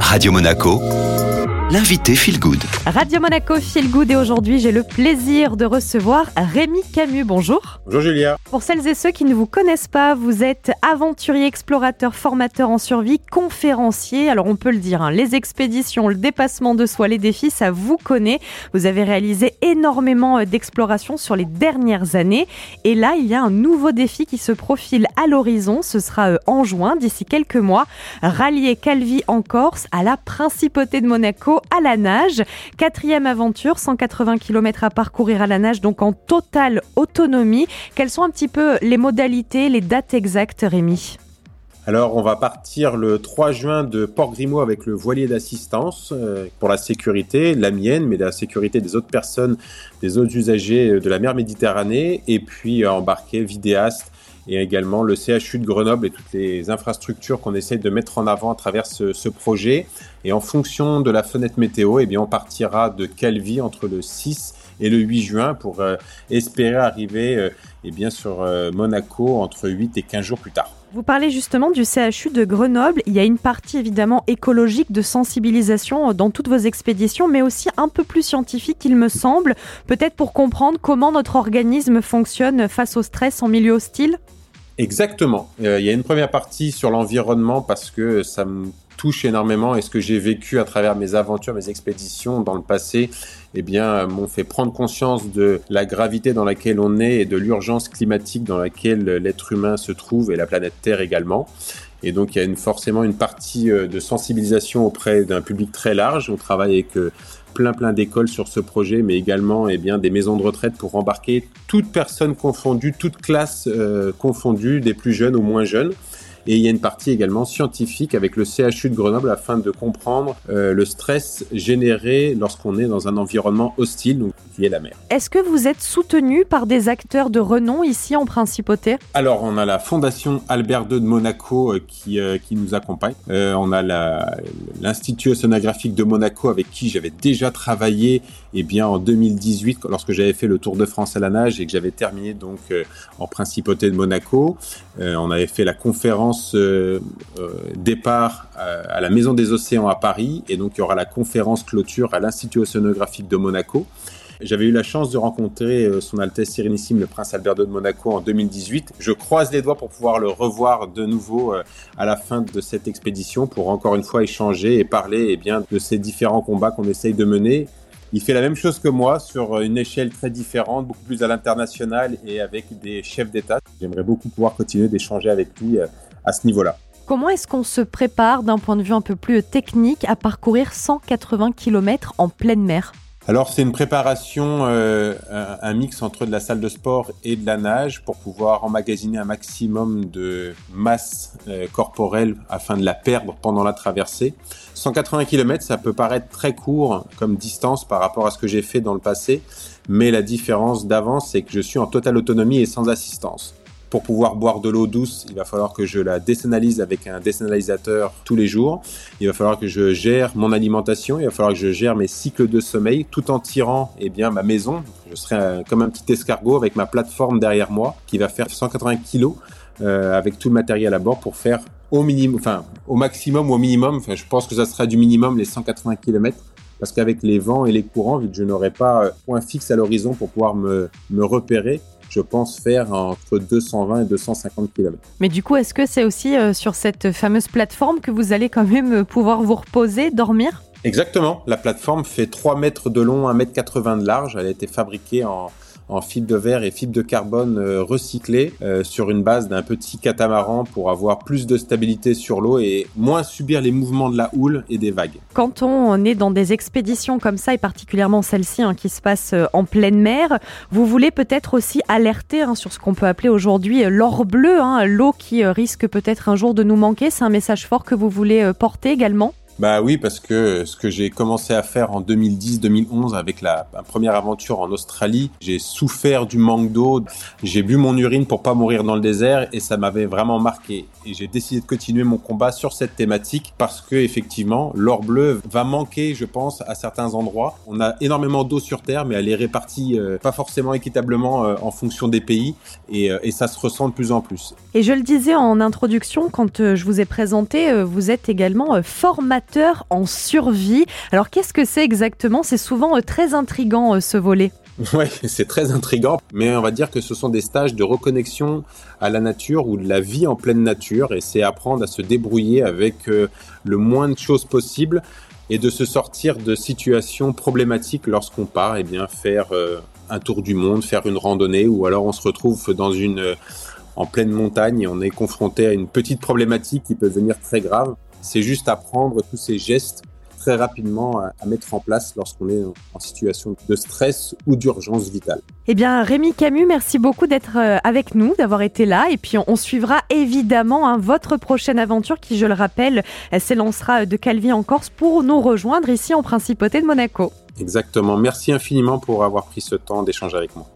Radio Monaco, l'invité Feel Good. Radio Monaco Feel Good et aujourd'hui j'ai le plaisir de recevoir Rémi Camus. Bonjour. Bonjour Julia. Pour celles et ceux qui ne vous connaissent pas, vous êtes aventurier, explorateur, formateur en survie, conférencier. Alors on peut le dire, hein, les expéditions, le dépassement de soi, les défis, ça vous connaît. Vous avez réalisé énormément euh, d'explorations sur les dernières années. Et là, il y a un nouveau défi qui se profile à l'horizon. Ce sera euh, en juin, d'ici quelques mois. Rallier Calvi en Corse à la principauté de Monaco à la nage. Quatrième aventure, 180 km à parcourir à la nage, donc en totale autonomie. Quelles sont un petit peu les modalités, les dates exactes, Rémi? Alors, on va partir le 3 juin de Port Grimaud avec le voilier d'assistance euh, pour la sécurité, la mienne, mais la sécurité des autres personnes, des autres usagers de la mer Méditerranée, et puis euh, embarquer vidéaste et également le CHU de Grenoble et toutes les infrastructures qu'on essaye de mettre en avant à travers ce, projet. Et en fonction de la fenêtre météo, eh bien, on partira de Calvi entre le 6 et le 8 juin pour euh, espérer arriver euh, eh bien, sur euh, Monaco entre 8 et 15 jours plus tard. Vous parlez justement du CHU de Grenoble. Il y a une partie évidemment écologique de sensibilisation dans toutes vos expéditions, mais aussi un peu plus scientifique, il me semble, peut-être pour comprendre comment notre organisme fonctionne face au stress en milieu hostile? Exactement. Euh, il y a une première partie sur l'environnement parce que ça me touche énormément et ce que j'ai vécu à travers mes aventures, mes expéditions dans le passé, eh bien, m'ont fait prendre conscience de la gravité dans laquelle on est et de l'urgence climatique dans laquelle l'être humain se trouve et la planète Terre également. Et donc, il y a une, forcément une partie euh, de sensibilisation auprès d'un public très large. On travaille avec euh, plein plein d'écoles sur ce projet, mais également eh bien, des maisons de retraite pour embarquer toute personne confondue, toute classe euh, confondue, des plus jeunes aux moins jeunes. Et il y a une partie également scientifique avec le CHU de Grenoble afin de comprendre euh, le stress généré lorsqu'on est dans un environnement hostile, donc qui est la mer. Est-ce que vous êtes soutenu par des acteurs de renom ici en Principauté? Alors, on a la Fondation Albert II de Monaco euh, qui, euh, qui nous accompagne. On a l'Institut océanographique de Monaco avec qui j'avais déjà travaillé eh bien, en 2018 lorsque j'avais fait le Tour de France à la nage et que j'avais terminé donc en Principauté de Monaco. On avait fait la conférence euh, euh, départ euh, à, la Maison des Océans à Paris et donc il y aura la conférence clôture à l'Institut océanographique de Monaco. J'avais eu la chance de rencontrer son Altesse Sérénissime le Prince Albert de Monaco en 2018. Je croise les doigts pour pouvoir le revoir de nouveau à la fin de cette expédition pour encore une fois échanger et parler eh bien, de ces différents combats qu'on essaye de mener. Il fait la même chose que moi sur une échelle très différente, beaucoup plus à l'international et avec des chefs d'État. J'aimerais beaucoup pouvoir continuer d'échanger avec lui à ce niveau-là. Comment est-ce qu'on se prépare d'un point de vue un peu plus technique à parcourir 180 km en pleine mer? Alors c'est une préparation, euh, un, mix entre de la salle de sport et de la nage pour pouvoir emmagasiner un maximum de masse euh, corporelle afin de la perdre pendant la traversée. 180 km, ça peut paraître très court comme distance par rapport à ce que j'ai fait dans le passé, mais la différence d'avance, c'est que je suis en totale autonomie et sans assistance. Pour pouvoir boire de l'eau douce, il va falloir que je la désanalise avec un désanalisateur tous les jours. Il va falloir que je gère mon alimentation. Il va falloir que je gère mes cycles de sommeil tout en tirant eh bien, ma maison. Je serai comme un petit escargot avec ma plateforme derrière moi qui va faire 180 kg euh, avec tout le matériel à bord pour faire au minimum, enfin au maximum ou au minimum. Enfin, je pense que ça sera du minimum les 180 km parce qu'avec les vents et les courants, vu que je n'aurai pas euh, point fixe à l'horizon pour pouvoir me, me repérer, je pense faire entre 220 et 250 km. Mais du coup, est-ce que c'est aussi euh, sur cette fameuse plateforme que vous allez quand même pouvoir vous reposer, dormir? Exactement. La plateforme fait 3 mètres de long, 1 mètre 80 de large. Elle a été fabriquée en, en fibre de verre et fibre de carbone euh, recyclée euh, sur une base d'un petit catamaran pour avoir plus de stabilité sur l'eau et moins subir les mouvements de la houle et des vagues. Quand on est dans des expéditions comme ça et particulièrement celle-ci hein, qui se passe euh, en pleine mer, vous voulez peut-être aussi alerter hein, sur ce qu'on peut appeler aujourd'hui l'or bleu, hein, l'eau qui risque peut-être un jour de nous manquer. C'est un message fort que vous voulez porter également Bah oui, parce que ce que j'ai commencé à faire en 2010-2011 avec la, première aventure en Australie, j'ai souffert du manque d'eau, j'ai bu mon urine pour pas mourir dans le désert et ça m'avait vraiment marqué. Et j'ai décidé de continuer mon combat sur cette thématique parce que effectivement, l'or bleu va manquer, je pense, à certains endroits. On a énormément d'eau sur Terre, mais elle est répartie euh, pas forcément équitablement euh, en fonction des pays et, euh, et, ça se ressent de plus en plus. Et je le disais en introduction, quand je vous ai présenté, vous êtes également formateur en survie. Alors qu'est-ce que c'est exactement? C'est souvent euh, très intrigant euh, ce volet. Oui, c'est très intrigant, mais on va dire que ce sont des stages de reconnexion à la nature ou de la vie en pleine nature, et c'est apprendre à se débrouiller avec euh, le moins de choses possible et de se sortir de situations problématiques lorsqu'on part, et eh bien faire un tour du monde, faire une randonnée, ou alors on se retrouve dans une en pleine montagne et on est confronté à une petite problématique qui peut devenir très grave. C'est juste apprendre tous ces gestes très rapidement à, mettre en place lorsqu'on est en situation de stress ou d'urgence vitale. Eh bien, Rémi Camus, merci beaucoup d'être euh, avec nous, d'avoir été là. Et puis, on, suivra évidemment hein, votre prochaine aventure qui, je le rappelle, s'élancera de Calvi en Corse pour nous rejoindre ici en Principauté de Monaco. Exactement. Merci infiniment pour avoir pris ce temps d'échanger avec moi.